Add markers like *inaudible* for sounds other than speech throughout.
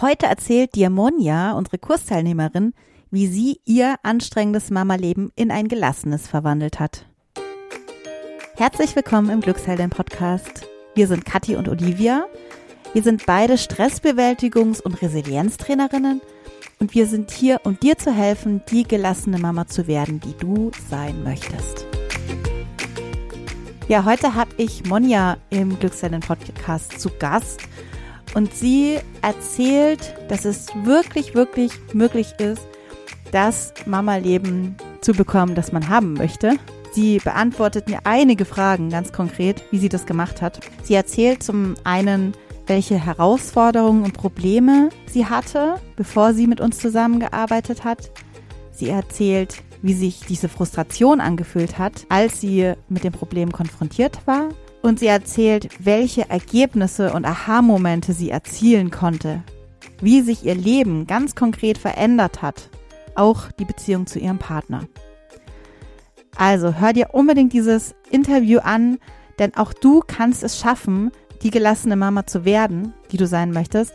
Heute erzählt dir Monja, unsere Kursteilnehmerin, wie sie ihr anstrengendes Mama-Leben in ein gelassenes verwandelt hat. Herzlich willkommen im Glücksheldin Podcast. Wir sind Kathi und Olivia. Wir sind beide Stressbewältigungs- und Resilienztrainerinnen und wir sind hier, um dir zu helfen, die gelassene Mama zu werden, die du sein möchtest. Ja, heute habe ich Monja im Glücksheldin Podcast zu Gast und sie erzählt, dass es wirklich, wirklich möglich ist, das Mama-Leben zu bekommen, das man haben möchte. Sie beantwortet mir einige Fragen ganz konkret, wie sie das gemacht hat. Sie erzählt zum einen, welche Herausforderungen und Probleme sie hatte, bevor sie mit uns zusammengearbeitet hat. Sie erzählt, wie sich diese Frustration angefühlt hat, als sie mit dem Problem konfrontiert war. Und sie erzählt, welche Ergebnisse und Aha-Momente sie erzielen konnte, wie sich ihr Leben ganz konkret verändert hat, auch die Beziehung zu ihrem Partner. Also hör dir unbedingt dieses Interview an, denn auch du kannst es schaffen, die gelassene Mama zu werden, die du sein möchtest.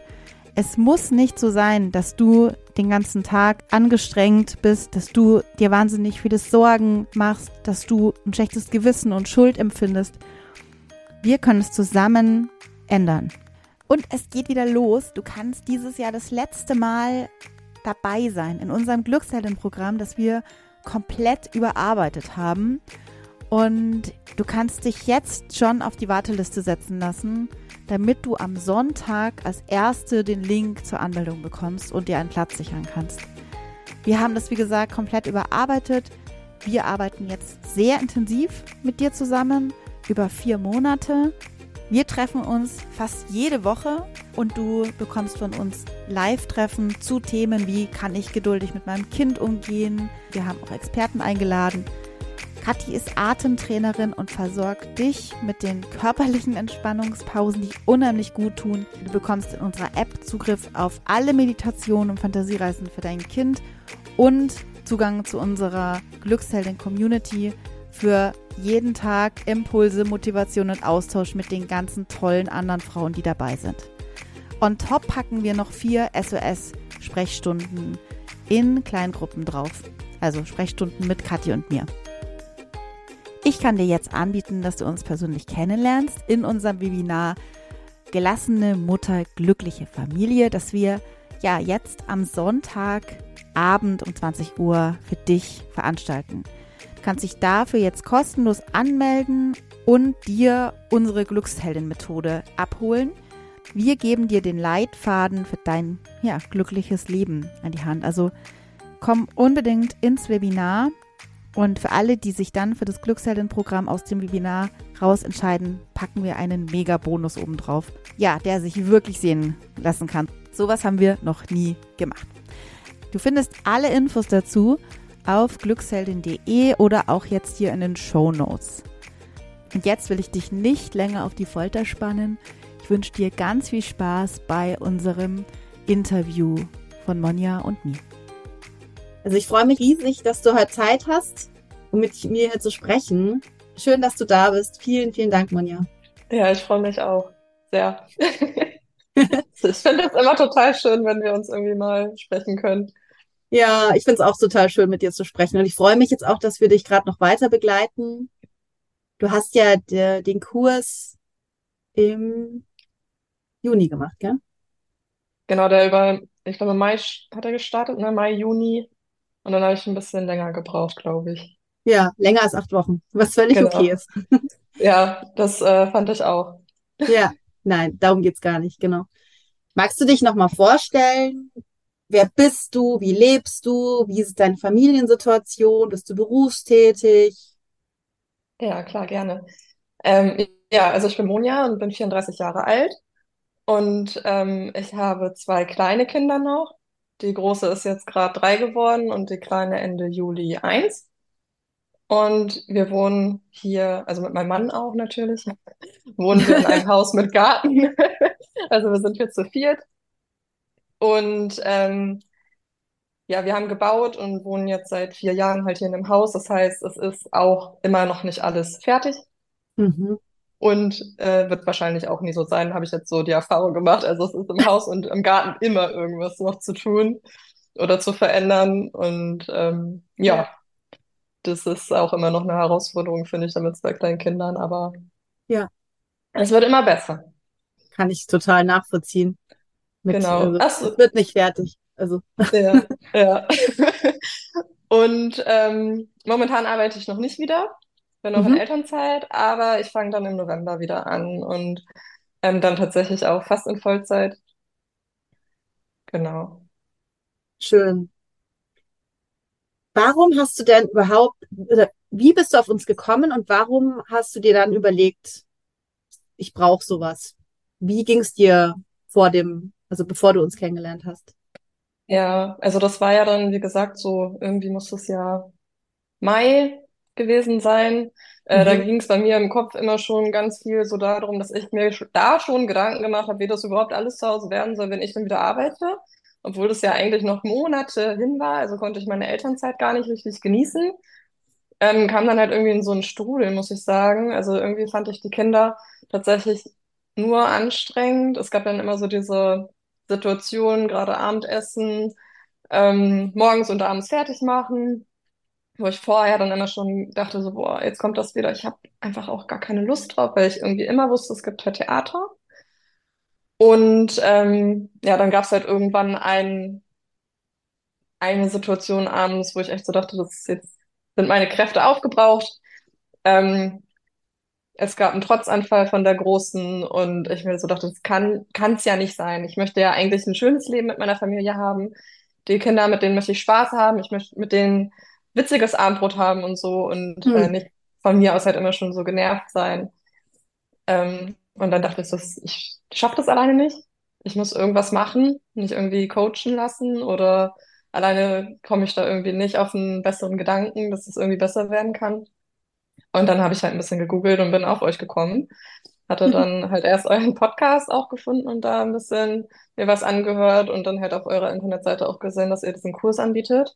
Es muss nicht so sein, dass du den ganzen Tag angestrengt bist, dass du dir wahnsinnig viele Sorgen machst, dass du ein schlechtes Gewissen und Schuld empfindest. Wir können es zusammen ändern. Und es geht wieder los. Du kannst dieses Jahr das letzte Mal dabei sein in unserem Glückshelden-Programm, das wir komplett überarbeitet haben. Und du kannst dich jetzt schon auf die Warteliste setzen lassen damit du am Sonntag als Erste den Link zur Anmeldung bekommst und dir einen Platz sichern kannst. Wir haben das, wie gesagt, komplett überarbeitet. Wir arbeiten jetzt sehr intensiv mit dir zusammen über vier Monate. Wir treffen uns fast jede Woche und du bekommst von uns Live-Treffen zu Themen wie kann ich geduldig mit meinem Kind umgehen. Wir haben auch Experten eingeladen. Kathi ist Atemtrainerin und versorgt dich mit den körperlichen Entspannungspausen, die unheimlich gut tun. Du bekommst in unserer App Zugriff auf alle Meditationen und Fantasiereisen für dein Kind und Zugang zu unserer Glücksheldin Community für jeden Tag Impulse, Motivation und Austausch mit den ganzen tollen anderen Frauen, die dabei sind. On top packen wir noch vier SOS-Sprechstunden in Kleingruppen drauf. Also Sprechstunden mit Kathi und mir. Ich kann dir jetzt anbieten, dass du uns persönlich kennenlernst in unserem Webinar Gelassene Mutter, glückliche Familie, das wir ja jetzt am Sonntagabend um 20 Uhr für dich veranstalten. Kannst dich dafür jetzt kostenlos anmelden und dir unsere Glücksheldin-Methode abholen. Wir geben dir den Leitfaden für dein ja, glückliches Leben an die Hand. Also komm unbedingt ins Webinar. Und für alle, die sich dann für das Glücksheldin-Programm aus dem Webinar raus entscheiden, packen wir einen Mega-Bonus obendrauf. Ja, der sich wirklich sehen lassen kann. Sowas haben wir noch nie gemacht. Du findest alle Infos dazu auf glücksheldin.de oder auch jetzt hier in den Show Notes. Und jetzt will ich dich nicht länger auf die Folter spannen. Ich wünsche dir ganz viel Spaß bei unserem Interview von Monja und mir. Also ich freue mich riesig, dass du heute Zeit hast, um mit mir hier zu sprechen. Schön, dass du da bist. Vielen, vielen Dank, Monja. Ja, ich freue mich auch sehr. *laughs* ich finde es immer total schön, wenn wir uns irgendwie mal sprechen können. Ja, ich finde es auch total schön, mit dir zu sprechen. Und ich freue mich jetzt auch, dass wir dich gerade noch weiter begleiten. Du hast ja der, den Kurs im Juni gemacht, gell? Genau, der über, ich glaube, Mai hat er gestartet, ne? Mai, Juni. Und dann habe ich ein bisschen länger gebraucht, glaube ich. Ja, länger als acht Wochen, was völlig Genau. okay ist. *laughs* Ja, das äh, fand ich auch. Ja, nein, darum geht's gar nicht, genau. Magst du dich nochmal vorstellen? Wer bist du? Wie lebst du? Wie ist deine Familiensituation? Bist du berufstätig? Ja, klar, gerne. Ähm, ja, also ich bin Monja und bin 34 Jahre alt. Und ähm, ich habe zwei kleine Kinder noch. Die große ist jetzt gerade drei geworden und die kleine Ende Juli eins. Und wir wohnen hier, also mit meinem Mann auch natürlich, wohnen wir in einem *laughs* Haus mit Garten. *laughs* Also wir sind hier zu viert. Und ähm, ja, wir haben gebaut und wohnen jetzt seit vier Jahren halt hier in dem Haus. Das heißt, es ist auch immer noch nicht alles fertig. Mhm. und äh, wird wahrscheinlich auch nie so sein, habe ich jetzt so die Erfahrung gemacht. Also es ist im Haus und im Garten immer irgendwas noch zu tun oder zu verändern und ähm, ja, Ja. das ist auch immer noch eine Herausforderung, finde ich, damit bei kleinen Kindern, aber Ja. es wird immer besser. Kann ich total nachvollziehen. Mit, Genau. also, Ach so. wird nicht fertig. Also, Ja, ja. *laughs* Und ähm, momentan arbeite ich noch nicht wieder, bin noch in Mhm. Elternzeit, aber ich fange dann im November wieder an und ähm, dann tatsächlich auch fast in Vollzeit. Genau. schön. Warum hast du denn überhaupt, oder wie bist du auf uns gekommen und warum hast du dir dann überlegt, ich brauche sowas? Wie ging es dir vor dem, also bevor du uns kennengelernt hast? Ja, also das war ja dann, wie gesagt, so irgendwie muss es ja Mai gewesen sein. Äh, da Mhm. ging es bei mir im Kopf immer schon ganz viel so darum, dass ich mir da schon Gedanken gemacht habe, wie das überhaupt alles zu Hause werden soll, wenn ich dann wieder arbeite. Obwohl das ja eigentlich noch Monate hin war, also konnte ich meine Elternzeit gar nicht richtig genießen. Ähm, kam dann halt irgendwie in so einen Strudel, muss ich sagen. Also irgendwie fand ich die Kinder tatsächlich nur anstrengend. Es gab dann immer so diese Situation, gerade Abendessen, ähm, morgens und abends fertig machen wo ich vorher dann immer schon dachte, so, boah, jetzt kommt das wieder. Ich habe einfach auch gar keine Lust drauf, weil ich irgendwie immer wusste, es gibt halt Theater. Und ähm, ja, dann gab es halt irgendwann ein, eine Situation abends, wo ich echt so dachte, das ist jetzt sind meine Kräfte aufgebraucht. Ähm, es gab einen Trotzanfall von der Großen und ich mir so dachte, das kann kann's ja nicht sein. Ich möchte ja eigentlich ein schönes Leben mit meiner Familie haben. Die Kinder, mit denen möchte ich Spaß haben. Ich möchte mit denen witziges Abendbrot haben und so und äh, Hm. nicht von mir aus halt immer schon so genervt sein. Ähm, und dann dachte ich so, ich schaffe das alleine nicht. Ich muss irgendwas machen, nicht irgendwie coachen lassen oder alleine komme ich da irgendwie nicht auf einen besseren Gedanken, dass es irgendwie besser werden kann. Und dann habe ich halt ein bisschen gegoogelt und bin auf euch gekommen. Hatte dann halt erst euren Podcast auch gefunden und da ein bisschen mir was angehört und dann halt auf eurer Internetseite auch gesehen, dass ihr diesen Kurs anbietet.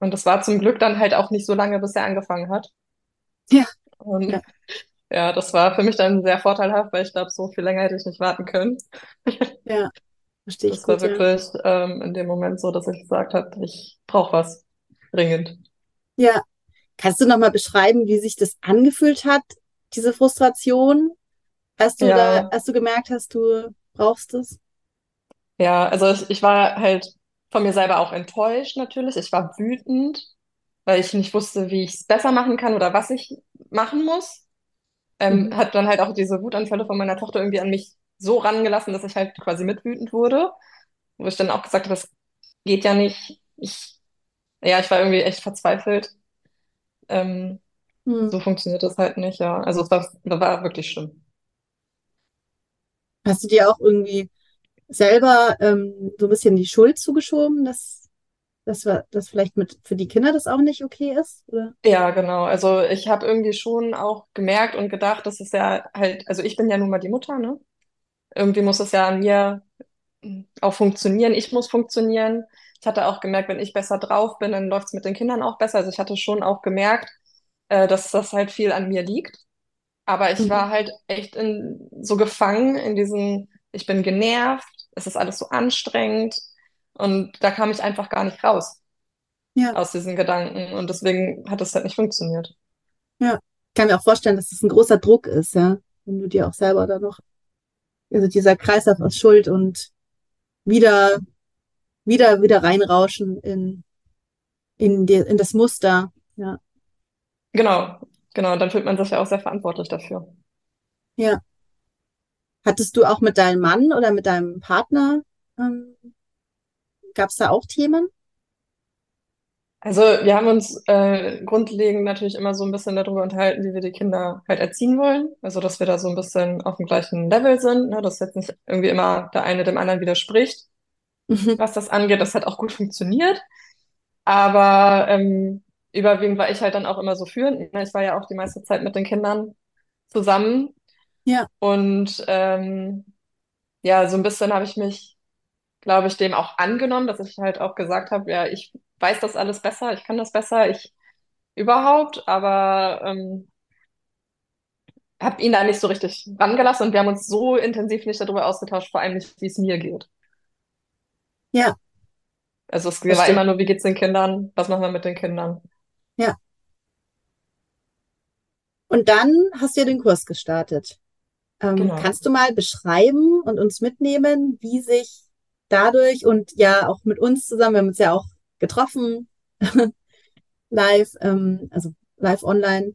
Und das war zum Glück dann halt auch nicht so lange, bis er angefangen hat. Ja. Und Ja. ja, das war für mich dann sehr vorteilhaft, weil ich glaube, so viel länger hätte ich nicht warten können. *laughs* Ja, verstehe ich Das war gut, ja. wirklich ähm, in dem Moment so, dass ich gesagt habe, ich brauche was dringend. Ja. Kannst du nochmal beschreiben, wie sich das angefühlt hat, diese Frustration, als du da, Ja. als du gemerkt hast, du brauchst es? Ja, also ich, ich war halt von mir selber auch enttäuscht natürlich. Ich war wütend, weil ich nicht wusste, wie ich es besser machen kann oder was ich machen muss. Ähm, Mhm. hat dann halt auch diese Wutanfälle von meiner Tochter irgendwie an mich so rangelassen, dass ich halt quasi mitwütend wurde, wo ich dann auch gesagt habe, das geht ja nicht. Ich, ja, ich war irgendwie echt verzweifelt. Ähm, Hm. so funktioniert das halt nicht, ja. Also es war, war wirklich schlimm. Hast du dir auch irgendwie selber ähm, so ein bisschen die Schuld zugeschoben, dass, dass, wir, dass vielleicht mit für die Kinder das auch nicht okay ist? Oder? Ja, genau. Also ich habe irgendwie schon auch gemerkt und gedacht, dass es ja halt, also ich bin ja nun mal die Mutter, ne? Irgendwie muss es ja an mir mm, auch funktionieren. Ich muss funktionieren. Ich hatte auch gemerkt, wenn ich besser drauf bin, dann läuft es mit den Kindern auch besser. Also ich hatte schon auch gemerkt, äh, dass das halt viel an mir liegt. Aber ich Mhm. war halt echt in, so gefangen in diesen, ich bin genervt, es ist alles so anstrengend. Und da kam ich einfach gar nicht raus Ja, aus diesen Gedanken. Und deswegen hat es halt nicht funktioniert. ja. Ich kann mir auch vorstellen, dass das ein großer Druck ist, ja, wenn du dir auch selber da noch, also dieser Kreislauf aus Schuld und wieder, wieder, wieder reinrauschen in, in die, in das Muster. Ja, Genau, genau. Dann fühlt man sich ja auch sehr verantwortlich dafür. ja. Hattest du auch mit deinem Mann oder mit deinem Partner, ähm, gab es da auch Themen? Also wir haben uns äh, grundlegend natürlich immer so ein bisschen darüber unterhalten, wie wir die Kinder halt erziehen wollen. Also dass wir da so ein bisschen auf dem gleichen Level sind, ne? Dass jetzt nicht irgendwie immer der eine dem anderen widerspricht, Mhm. was das angeht. Das hat auch gut funktioniert. Aber ähm, überwiegend war ich halt dann auch immer so führend. ne? Ich war ja auch die meiste Zeit mit den Kindern zusammen. Ja, Und ähm, ja, so ein bisschen habe ich mich, glaube ich, dem auch angenommen, dass ich halt auch gesagt habe, ja, ich weiß das alles besser, ich kann das besser, ich überhaupt, aber ähm, habe ihn da nicht so richtig rangelassen und wir haben uns so intensiv nicht darüber ausgetauscht, vor allem nicht, wie es mir geht. Ja, Also es war immer nur, wie geht's den Kindern? Was machen wir mit den Kindern? Ja. Und dann hast du ja den Kurs gestartet. Ähm, Genau. kannst du mal beschreiben und uns mitnehmen, wie sich dadurch und ja auch mit uns zusammen, wir haben uns ja auch getroffen, *laughs* live, ähm, also live online.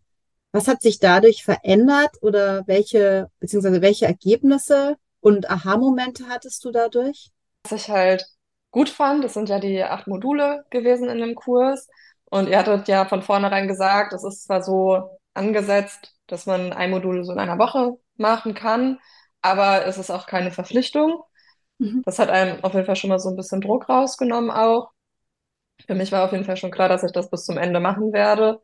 Was hat sich dadurch verändert oder welche, beziehungsweise welche Ergebnisse und Aha-Momente hattest du dadurch? Was ich halt gut fand, das sind ja die acht Module gewesen in dem Kurs. Und ihr hattet ja von vornherein gesagt, es ist zwar so angesetzt, dass man ein Modul so in einer Woche machen kann, aber es ist auch keine Verpflichtung. Mhm. Das hat einem auf jeden Fall schon mal so ein bisschen Druck rausgenommen auch. Für mich war auf jeden Fall schon klar, dass ich das bis zum Ende machen werde.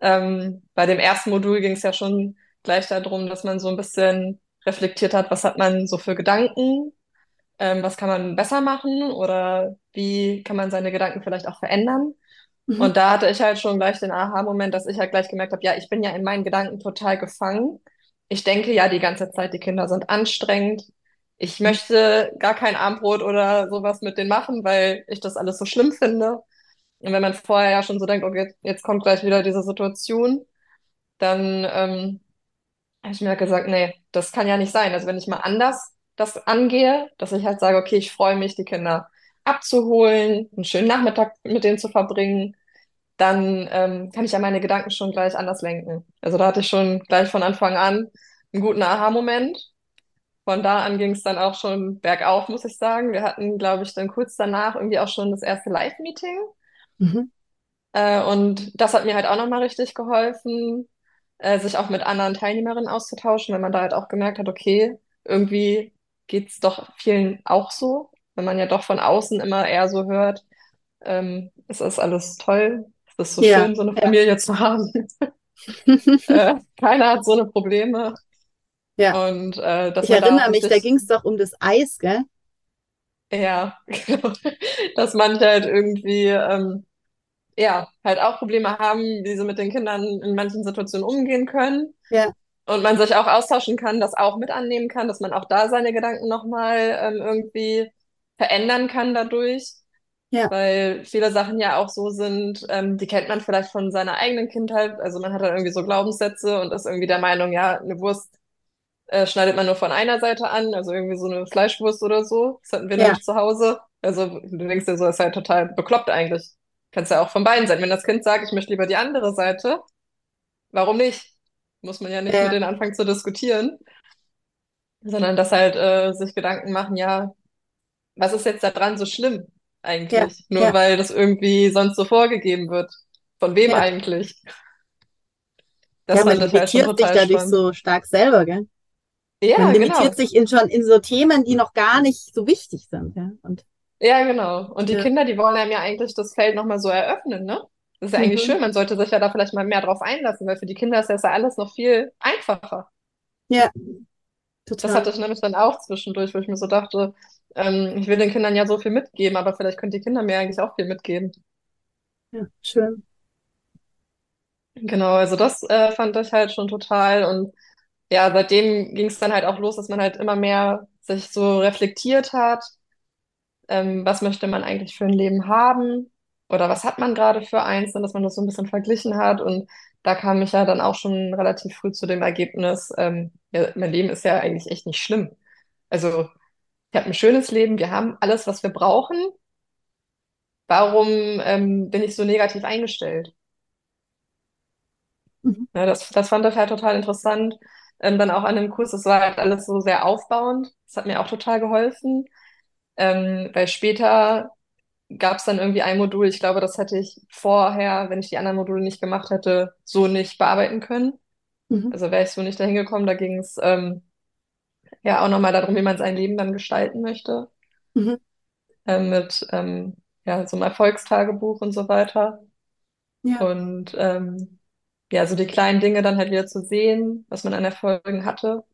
Ähm, bei dem ersten Modul ging es ja schon gleich darum, dass man so ein bisschen reflektiert hat, was hat man so für Gedanken, ähm, was kann man besser machen oder wie kann man seine Gedanken vielleicht auch verändern. Mhm. Und da hatte ich halt schon gleich den Aha-Moment, dass ich halt gleich gemerkt habe, ja, ich bin ja in meinen Gedanken total gefangen. Ich denke ja die ganze Zeit, die Kinder sind anstrengend. Ich möchte gar kein Abendbrot oder sowas mit denen machen, weil ich das alles so schlimm finde. Und wenn man vorher ja schon so denkt, okay, jetzt kommt gleich wieder diese Situation, dann ähm, habe ich mir halt gesagt, nee, das kann ja nicht sein. Also wenn ich mal anders das angehe, dass ich halt sage, okay, ich freue mich, die Kinder abzuholen, einen schönen Nachmittag mit denen zu verbringen, dann ähm, kann ich ja meine Gedanken schon gleich anders lenken. Also da hatte ich schon gleich von Anfang an einen guten Aha-Moment. Von da an ging es dann auch schon bergauf, muss ich sagen. Wir hatten, glaube ich, dann kurz danach irgendwie auch schon das erste Live-Meeting. Mhm. Äh, und das hat mir halt auch nochmal richtig geholfen, äh, sich auch mit anderen Teilnehmerinnen auszutauschen, wenn man da halt auch gemerkt hat, okay, irgendwie geht's doch vielen auch so, wenn man ja doch von außen immer eher so hört, ähm, es ist alles toll, es ist so Ja, schön, so eine ja. Familie zu haben. *laughs* Äh, keiner hat so eine Probleme. Ja, Und äh, ich man da erinnere mich, da ging es doch um das Eis, gell? Ja, *laughs* genau. Dass manche halt irgendwie, ähm, ja, halt auch Probleme haben, wie sie mit den Kindern in manchen Situationen umgehen können. Ja, Und man sich auch austauschen kann, das auch mit annehmen kann, dass man auch da seine Gedanken nochmal ähm, irgendwie verändern kann dadurch. ja, Weil viele Sachen ja auch so sind, ähm, die kennt man vielleicht von seiner eigenen Kindheit. Also man hat dann irgendwie so Glaubenssätze und ist irgendwie der Meinung, ja, eine Wurst äh, schneidet man nur von einer Seite an, also irgendwie so eine Fleischwurst oder so. Das hatten wir ja, nämlich zu Hause. Also du denkst dir so, das ist halt total bekloppt eigentlich. Kannst ja auch von beiden sein. Wenn das Kind sagt, ich möchte lieber die andere Seite, warum nicht? Muss man ja nicht mit ja, denen anfangen zu diskutieren, sondern dass halt äh, sich Gedanken machen, ja, was ist jetzt da dran so schlimm ja, eigentlich? Nur ja, weil das irgendwie sonst so vorgegeben wird. Von wem ja. eigentlich? Ja, Das man ich halt schon limitiert sich dadurch spannend. so stark selber, gell? Man Ja, limitiert genau. sich in schon in so Themen, die noch gar nicht so wichtig sind, ja. Und Ja, genau. Und die ja, Kinder, die wollen einem ja eigentlich das Feld nochmal so eröffnen, ne? Das ist ja eigentlich mhm. schön. Man sollte sich ja da vielleicht mal mehr drauf einlassen, weil für die Kinder ist das ja alles noch viel einfacher. Ja, Das total. hatte ich nämlich dann auch zwischendurch, wo ich mir so dachte, ähm, ich will den Kindern ja so viel mitgeben, aber vielleicht können die Kinder mir eigentlich auch viel mitgeben. Ja, schön. Genau, also das äh, fand ich halt schon total. Und ja, seitdem ging es dann halt auch los, dass man halt immer mehr sich so reflektiert hat. ähm, was möchte man eigentlich für ein Leben haben oder was hat man gerade für eins, und dass man das so ein bisschen verglichen hat. Und da kam ich ja dann auch schon relativ früh zu dem Ergebnis, ähm, ja, mein Leben ist ja eigentlich echt nicht schlimm. Also ich habe ein schönes Leben, wir haben alles, was wir brauchen. Warum ähm, bin ich so negativ eingestellt? Mhm. Ja, das, das fand ich halt total interessant. Ähm, dann auch an dem Kurs, das war halt alles so sehr aufbauend. Das hat mir auch total geholfen. Ähm, weil später gab es dann irgendwie ein Modul, ich glaube, das hätte ich vorher, wenn ich die anderen Module nicht gemacht hätte, so nicht bearbeiten können. Mhm. Also wäre ich so nicht dahin gekommen. Da ging es ähm, ja auch nochmal darum, wie man sein Leben dann gestalten möchte. Mhm. Ähm, mit ähm, ja, so einem Erfolgstagebuch und so weiter. Ja, Und ähm, ja, so die kleinen Dinge dann halt wieder zu sehen, was man an Erfolgen hatte.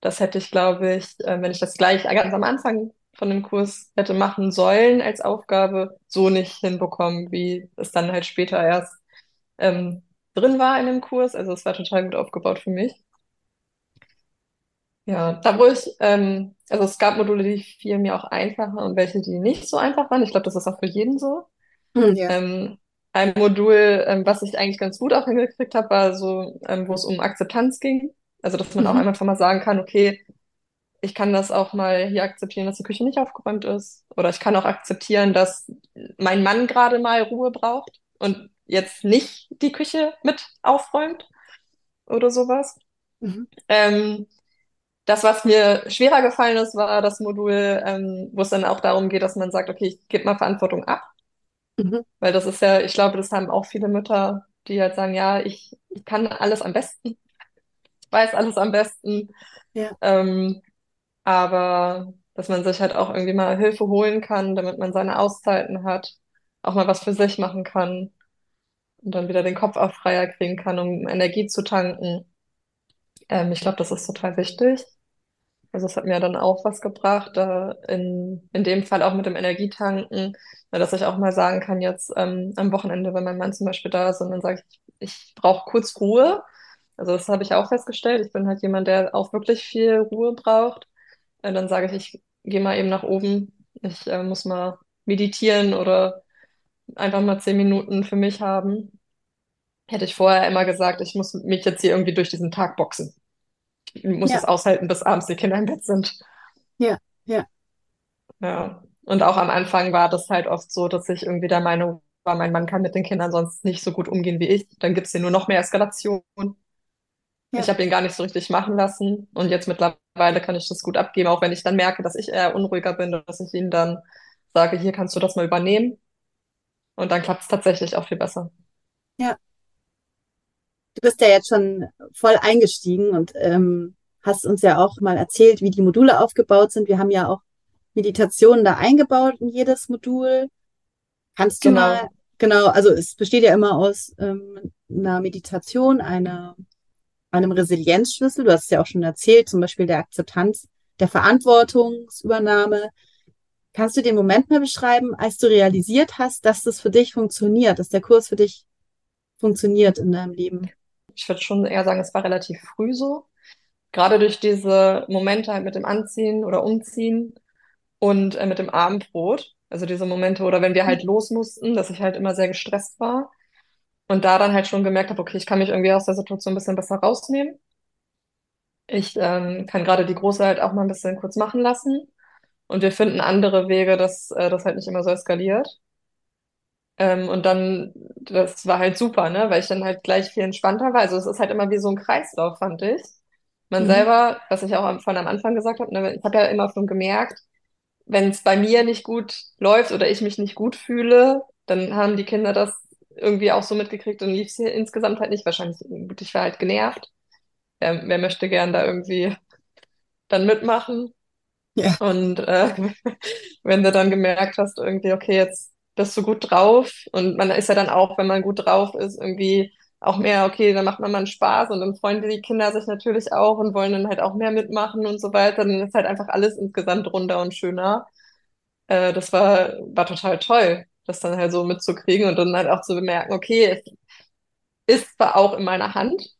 Das hätte ich, glaube ich, äh, wenn ich das gleich ganz am Anfang von dem Kurs hätte machen sollen als Aufgabe, so nicht hinbekommen, wie es dann halt später erst ähm, drin war in dem Kurs. Also es war total gut aufgebaut für mich. Ja, da wo ich, ähm, also es gab Module, die fielen mir auch einfacher und welche, die nicht so einfach waren. Ich glaube, das ist auch für jeden so. Hm, ja. Ähm, ein Modul, ähm, was ich eigentlich ganz gut auch hingekriegt habe, war so, ähm, wo es um Akzeptanz ging. Also, dass man auch Mhm. einfach mal sagen kann, okay, ich kann das auch mal hier akzeptieren, dass die Küche nicht aufgeräumt ist. Oder ich kann auch akzeptieren, dass mein Mann gerade mal Ruhe braucht und jetzt nicht die Küche mit aufräumt oder sowas. Mhm. Ähm, das, was mir schwerer gefallen ist, war das Modul, ähm, wo es dann auch darum geht, dass man sagt, okay, ich gebe mal Verantwortung ab. Mhm. Weil das ist ja, ich glaube, das haben auch viele Mütter, die halt sagen, ja, ich, ich kann alles am besten, ich weiß alles am besten. Ja. Ähm, aber dass man sich halt auch irgendwie mal Hilfe holen kann, damit man seine Auszeiten hat, auch mal was für sich machen kann und dann wieder den Kopf auch freier kriegen kann, um Energie zu tanken. Ähm, ich glaube, das ist total wichtig. Also es hat mir dann auch was gebracht, da in, in dem Fall auch mit dem Energietanken, na, dass ich auch mal sagen kann, jetzt ähm, am Wochenende, wenn mein Mann zum Beispiel da ist und dann sage ich, ich brauche kurz Ruhe. Also das habe ich auch festgestellt. Ich bin halt jemand, der auch wirklich viel Ruhe braucht. Äh, dann sage ich, ich gehe mal eben nach oben. Ich äh, muss mal meditieren oder einfach mal zehn Minuten für mich haben. Hätte ich vorher immer gesagt, ich muss mich jetzt hier irgendwie durch diesen Tag boxen. Ich muss Ja, es aushalten, bis abends die Kinder im Bett sind. ja, ja, Ja. Und auch am Anfang war das halt oft so, dass ich irgendwie der Meinung war, mein Mann kann mit den Kindern sonst nicht so gut umgehen wie ich. Dann gibt's hier nur noch mehr Eskalation. Ich ja, habe ihn gar nicht so richtig machen lassen. Und jetzt mittlerweile kann ich das gut abgeben, auch wenn ich dann merke, dass ich eher unruhiger bin, dass ich ihm dann sage, hier kannst du das mal übernehmen. Und dann klappt's tatsächlich auch viel besser. ja. Du bist ja jetzt schon voll eingestiegen und ähm, hast uns ja auch mal erzählt, wie die Module aufgebaut sind. Wir haben ja auch Meditationen da eingebaut in jedes Modul. Kannst du mal, Genau. genau, also es besteht ja immer aus ähm, einer Meditation, einer, einem Resilienzschlüssel. Du hast es ja auch schon erzählt, zum Beispiel der Akzeptanz, der Verantwortungsübernahme. Kannst du den Moment mal beschreiben, als du realisiert hast, dass das für dich funktioniert, dass der Kurs für dich funktioniert in deinem Leben? Ich würde schon eher sagen, es war relativ früh so. Gerade durch diese Momente halt mit dem Anziehen oder Umziehen und äh, mit dem Abendbrot. Also diese Momente, oder wenn wir halt los mussten, dass ich halt immer sehr gestresst war und da dann halt schon gemerkt habe, okay, ich kann mich irgendwie aus der Situation ein bisschen besser rausnehmen. Ich ähm, kann gerade die Große halt auch mal ein bisschen kurz machen lassen und wir finden andere Wege, dass äh, das halt nicht immer so eskaliert. Ähm, und dann, das war halt super, ne, weil ich dann halt gleich viel entspannter war. Also es ist halt immer wie so ein Kreislauf, fand ich. Man Mhm. selber, was ich auch von am Anfang gesagt habe, ne, ich habe ja immer schon gemerkt, wenn es bei mir nicht gut läuft oder ich mich nicht gut fühle, dann haben die Kinder das irgendwie auch so mitgekriegt und lief es hier insgesamt halt nicht. Wahrscheinlich, gut, ich war halt genervt. Ähm, wer möchte gern da irgendwie *laughs* dann mitmachen? Ja. Und äh, *laughs* wenn du dann gemerkt hast, irgendwie, okay, jetzt bist du gut drauf und man ist ja dann auch, wenn man gut drauf ist, irgendwie auch mehr, okay, dann macht man mal einen Spaß und dann freuen die Kinder sich natürlich auch und wollen dann halt auch mehr mitmachen und so weiter. Dann ist halt einfach alles insgesamt runder und schöner. Äh, das war, war total toll, das dann halt so mitzukriegen und dann halt auch zu bemerken, okay, es ist zwar auch in meiner Hand,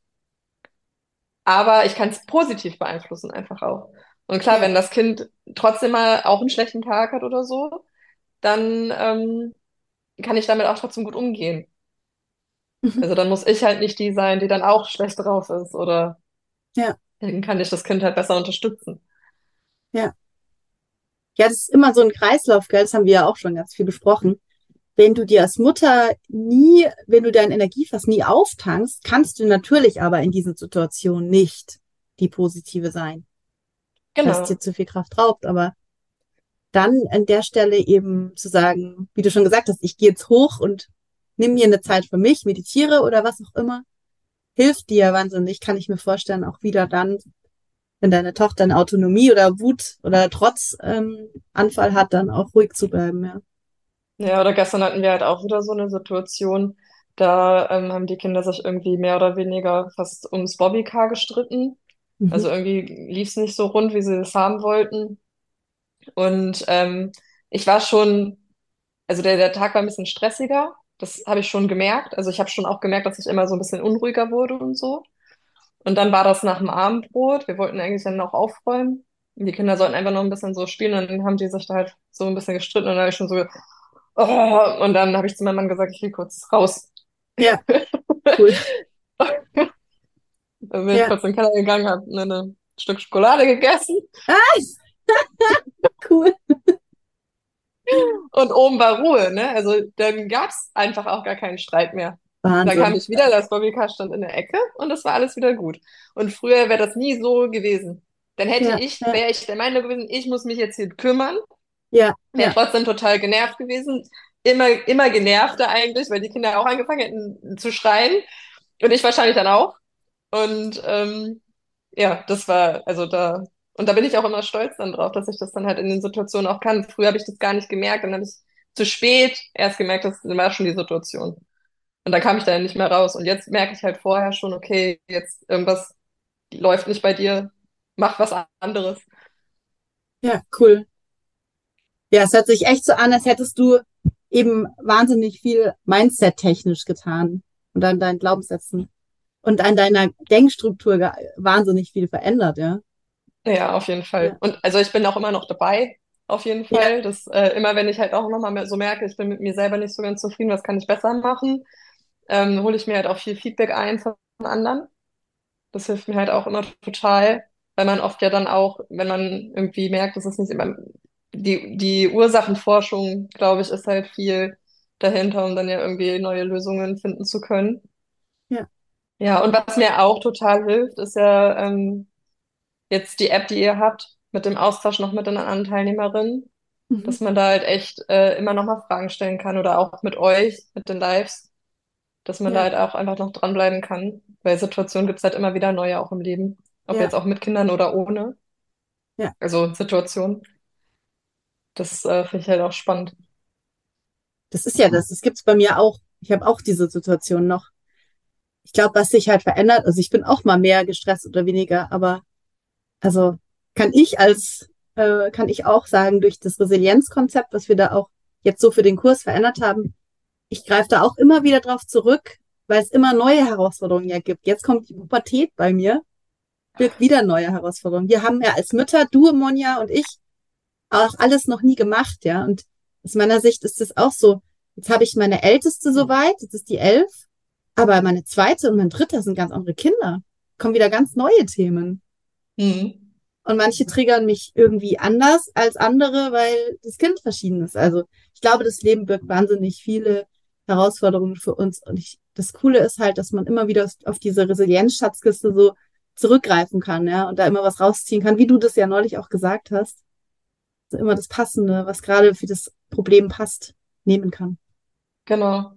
aber ich kann es positiv beeinflussen einfach auch. Und klar, wenn das Kind trotzdem mal auch einen schlechten Tag hat oder so, dann ähm, kann ich damit auch trotzdem gut umgehen. Mhm. Also dann muss ich halt nicht die sein, die dann auch schlecht drauf ist oder Ja, dann kann ich das Kind halt besser unterstützen. ja. Ja, das ist immer so ein Kreislauf, gell? Das haben wir ja auch schon ganz viel besprochen. Wenn du dir als Mutter nie, wenn du dein Energiefass nie auftankst, kannst du natürlich aber in diesen Situationen nicht die positive sein, weil es dir Genau. zu viel Kraft raubt. Aber dann an der Stelle eben zu sagen, wie du schon gesagt hast, ich gehe jetzt hoch und nimm mir eine Zeit für mich, meditiere oder was auch immer, hilft dir wahnsinnig, kann ich mir vorstellen, auch wieder dann, wenn deine Tochter eine Autonomie oder Wut oder Trotz ähm, Anfall hat, dann auch ruhig zu bleiben, ja. Ja, oder gestern hatten wir halt auch wieder so eine Situation, da ähm, haben die Kinder sich irgendwie mehr oder weniger fast ums Bobbycar gestritten. Mhm. Also irgendwie lief es nicht so rund, wie sie es haben wollten. Und ähm, ich war schon, also der, der Tag war ein bisschen stressiger. Das habe ich schon gemerkt. Also ich habe schon auch gemerkt, dass ich immer so ein bisschen unruhiger wurde und so. Und dann war das nach dem Abendbrot. Wir wollten eigentlich dann noch aufräumen. Die Kinder sollten einfach noch ein bisschen so spielen und dann haben die sich da halt so ein bisschen gestritten und dann habe ich schon so, oh, und dann habe ich zu meinem Mann gesagt, ich will kurz raus. Ja, *laughs* cool. Dann bin ich Ja. kurz in den Keller gegangen, habe ne, ein Stück Schokolade gegessen *laughs* Cool. und oben war Ruhe, ne? Also dann gab's einfach auch gar keinen Streit mehr. Dann kam Wahnsinn. ich wieder, das Bobbycar stand in der Ecke und es war alles wieder gut. Und früher wäre das nie so gewesen. Dann hätte Ja, ich, wäre ich der Meinung gewesen, ich muss mich jetzt hier kümmern. Ja, Wäre ja, trotzdem total genervt gewesen. Immer, immer genervter eigentlich, weil die Kinder auch angefangen hätten zu schreien. Und ich wahrscheinlich dann auch. Und ähm, ja, das war, also da, und da bin ich auch immer stolz dann drauf, dass ich das dann halt in den Situationen auch kann. Früher habe ich das gar nicht gemerkt, dann habe ich zu spät erst gemerkt, das war schon die Situation. Und dann kam ich da nicht mehr raus. Und jetzt merke ich halt vorher schon, okay, jetzt irgendwas läuft nicht bei dir, mach was anderes. ja, cool. Ja, es hört sich echt so an, als hättest du eben wahnsinnig viel Mindset-technisch getan und an deinen Glaubenssätzen und an deiner Denkstruktur wahnsinnig viel verändert, ja. Ja, auf jeden Fall. Ja. Und also ich bin auch immer noch dabei, auf jeden Ja. Fall. Das, äh, immer wenn ich halt auch nochmal so merke, ich bin mit mir selber nicht so ganz zufrieden, was kann ich besser machen, ähm, hole ich mir halt auch viel Feedback ein von anderen. Das hilft mir halt auch immer total, weil man oft ja dann auch, wenn man irgendwie merkt, das ist nicht immer, die, die Ursachenforschung, glaube ich, ist halt viel dahinter, um dann ja irgendwie neue Lösungen finden zu können. Ja. Ja, und was mir auch total hilft, ist ja ähm, jetzt die App, die ihr habt, mit dem Austausch noch mit den anderen Teilnehmerinnen, Mhm. dass man da halt echt äh, immer noch mal Fragen stellen kann oder auch mit euch, mit den Lives, dass man da Ja. halt auch einfach noch dranbleiben kann, weil Situationen gibt's halt immer wieder neue auch im Leben, ob Ja. jetzt auch mit Kindern oder ohne. Ja. Also Situationen. Das äh, finde ich halt auch spannend. Das ist ja das. Das gibt's bei mir auch. Ich habe auch diese Situation noch. Ich glaube, was sich halt verändert, also ich bin auch mal mehr gestresst oder weniger, aber also kann ich als, äh, kann ich auch sagen, durch das Resilienzkonzept, was wir da auch jetzt so für den Kurs verändert haben, ich greife da auch immer wieder drauf zurück, weil es immer neue Herausforderungen ja gibt. Jetzt kommt die Pubertät bei mir, wird wieder neue Herausforderungen. Wir haben ja als Mütter, du, Monja und ich, auch alles noch nie gemacht, ja. Und aus meiner Sicht ist es auch so. Jetzt habe ich meine Älteste soweit, jetzt ist die elf, aber meine zweite und mein dritter sind ganz andere Kinder. Kommen wieder ganz neue Themen. Mhm. Und manche triggern mich irgendwie anders als andere, weil das Kind verschieden ist. Also ich glaube, das Leben birgt wahnsinnig viele Herausforderungen für uns. Und ich, das Coole ist halt, dass man immer wieder auf diese Resilienzschatzkiste so zurückgreifen kann, ja, und da immer was rausziehen kann, wie du das ja neulich auch gesagt hast. Immer das Passende, was gerade für das Problem passt, nehmen kann. Genau.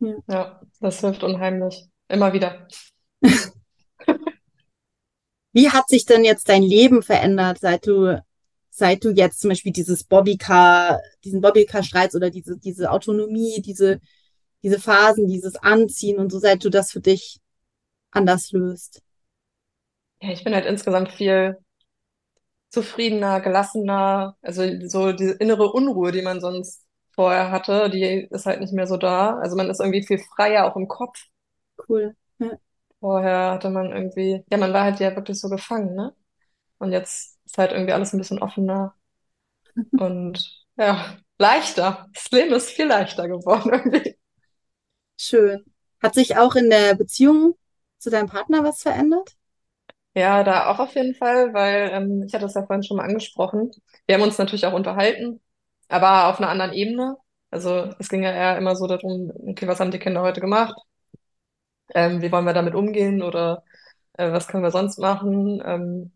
Ja. Ja, das hilft unheimlich. Immer wieder. *laughs* Wie hat sich denn jetzt dein Leben verändert, seit du, seit du jetzt zum Beispiel dieses Bobbycar, diesen Bobbycar-Streits oder diese, diese Autonomie, diese, diese Phasen, dieses Anziehen und so, seit du das für dich anders löst? Ja, ich bin halt insgesamt viel zufriedener, gelassener. Also so diese innere Unruhe, die man sonst vorher hatte, die ist halt nicht mehr so da. Also man ist irgendwie viel freier auch im Kopf. Cool. Vorher hatte man irgendwie, ja, man war halt ja wirklich so gefangen, ne? Und jetzt ist halt irgendwie alles ein bisschen offener *laughs* und ja, leichter. Das Leben ist viel leichter geworden irgendwie. Schön. Hat sich auch in der Beziehung zu deinem Partner was verändert? Ja, da auch auf jeden Fall, weil ähm, ich hatte es ja vorhin schon mal angesprochen. Wir haben uns natürlich auch unterhalten, aber auf einer anderen Ebene. Also es ging ja eher immer so darum, okay, was haben die Kinder heute gemacht? Ähm, wie wollen wir damit umgehen oder äh, was können wir sonst machen? Ähm,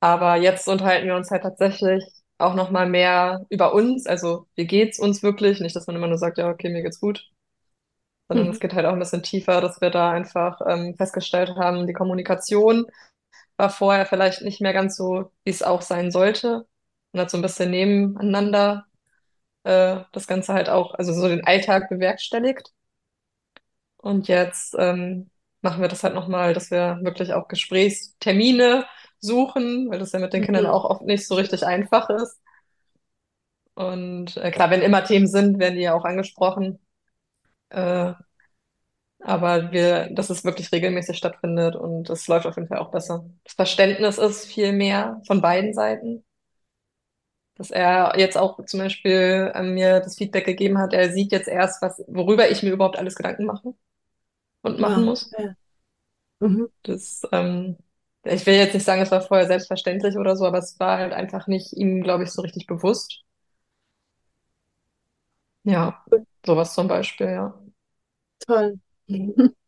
aber jetzt unterhalten wir uns halt tatsächlich auch noch mal mehr über uns. Also wie geht's uns wirklich? Nicht, dass man immer nur sagt, ja, okay, mir geht's gut, sondern Mhm. es geht halt auch ein bisschen tiefer, dass wir da einfach ähm, festgestellt haben, die Kommunikation war vorher vielleicht nicht mehr ganz so, wie es auch sein sollte. Und hat so ein bisschen nebeneinander äh, das Ganze halt auch, also so den Alltag bewerkstelligt. Und jetzt ähm, machen wir das halt nochmal, dass wir wirklich auch Gesprächstermine suchen, weil das ja mit den Kindern Mhm. auch oft nicht so richtig einfach ist. Und äh, klar, wenn immer Themen sind, werden die ja auch angesprochen. Äh, Aber wir, dass es wirklich regelmäßig stattfindet und es läuft auf jeden Fall auch besser. Das Verständnis ist viel mehr von beiden Seiten. Dass er jetzt auch zum Beispiel an mir das Feedback gegeben hat, er sieht jetzt erst, was, worüber ich mir überhaupt alles Gedanken mache und machen Ja, muss. ja. Mhm. Das, ähm, ich will jetzt nicht sagen, es war vorher selbstverständlich oder so, aber es war halt einfach nicht ihm, glaube ich, so richtig bewusst. Ja, sowas zum Beispiel, ja. Toll. *laughs*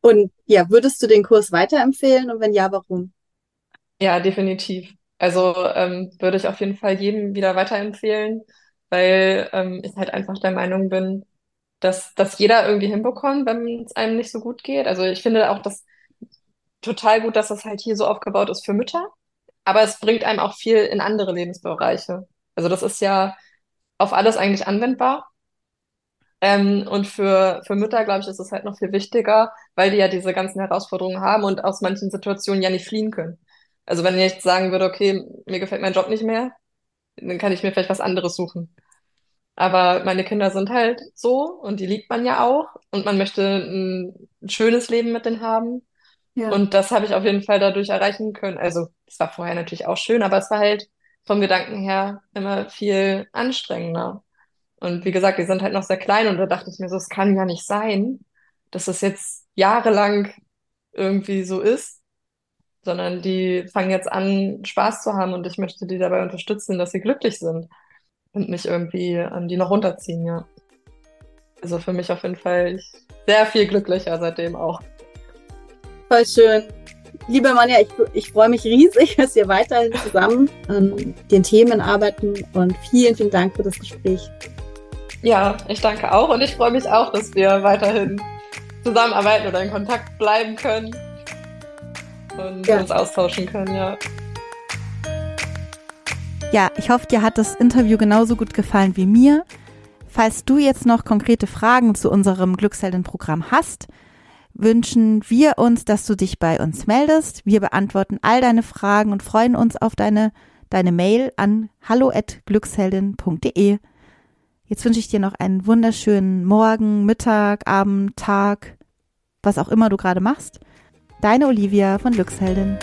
Und ja, würdest du den Kurs weiterempfehlen und wenn ja, warum? Ja, definitiv. Also ähm, würde ich auf jeden Fall jedem wieder weiterempfehlen, weil ähm, ich halt einfach der Meinung bin, dass dass jeder irgendwie hinbekommt, wenn es einem nicht so gut geht. Also ich finde auch das total gut, dass das halt hier so aufgebaut ist für Mütter, aber es bringt einem auch viel in andere Lebensbereiche. Also das ist ja auf alles eigentlich anwendbar. Ähm, und für, für Mütter, glaube ich, ist es halt noch viel wichtiger, weil die ja diese ganzen Herausforderungen haben und aus manchen Situationen ja nicht fliehen können. Also wenn ich jetzt sagen würde, okay, mir gefällt mein Job nicht mehr, dann kann ich mir vielleicht was anderes suchen. Aber meine Kinder sind halt so und die liebt man ja auch und man möchte ein schönes Leben mit denen haben. Ja. Und das habe ich auf jeden Fall dadurch erreichen können. Also es war vorher natürlich auch schön, aber es war halt vom Gedanken her immer viel anstrengender. Und wie gesagt, die sind halt noch sehr klein und da dachte ich mir so, es kann ja nicht sein, dass das jetzt jahrelang irgendwie so ist, sondern die fangen jetzt an, Spaß zu haben und ich möchte die dabei unterstützen, dass sie glücklich sind und nicht irgendwie ähm, die noch runterziehen, ja. Also für mich auf jeden Fall sehr viel glücklicher seitdem auch. Voll schön. Liebe Manja, ich, ich freue mich riesig, *laughs* dass wir weiterhin zusammen an den Themen arbeiten und vielen, vielen Dank für das Gespräch. Ja, ich danke auch und ich freue mich auch, dass wir weiterhin zusammenarbeiten oder in Kontakt bleiben können und Ja. uns austauschen können, ja. Ja, ich hoffe, dir hat das Interview genauso gut gefallen wie mir. Falls du jetzt noch konkrete Fragen zu unserem Glückshelden-Programm hast, wünschen wir uns, dass du dich bei uns meldest. Wir beantworten all deine Fragen und freuen uns auf deine, deine Mail an hallo@glücksheldin.de. Jetzt wünsche ich dir noch einen wunderschönen Morgen, Mittag, Abend, Tag, was auch immer du gerade machst. Deine Olivia von Glücksheldin.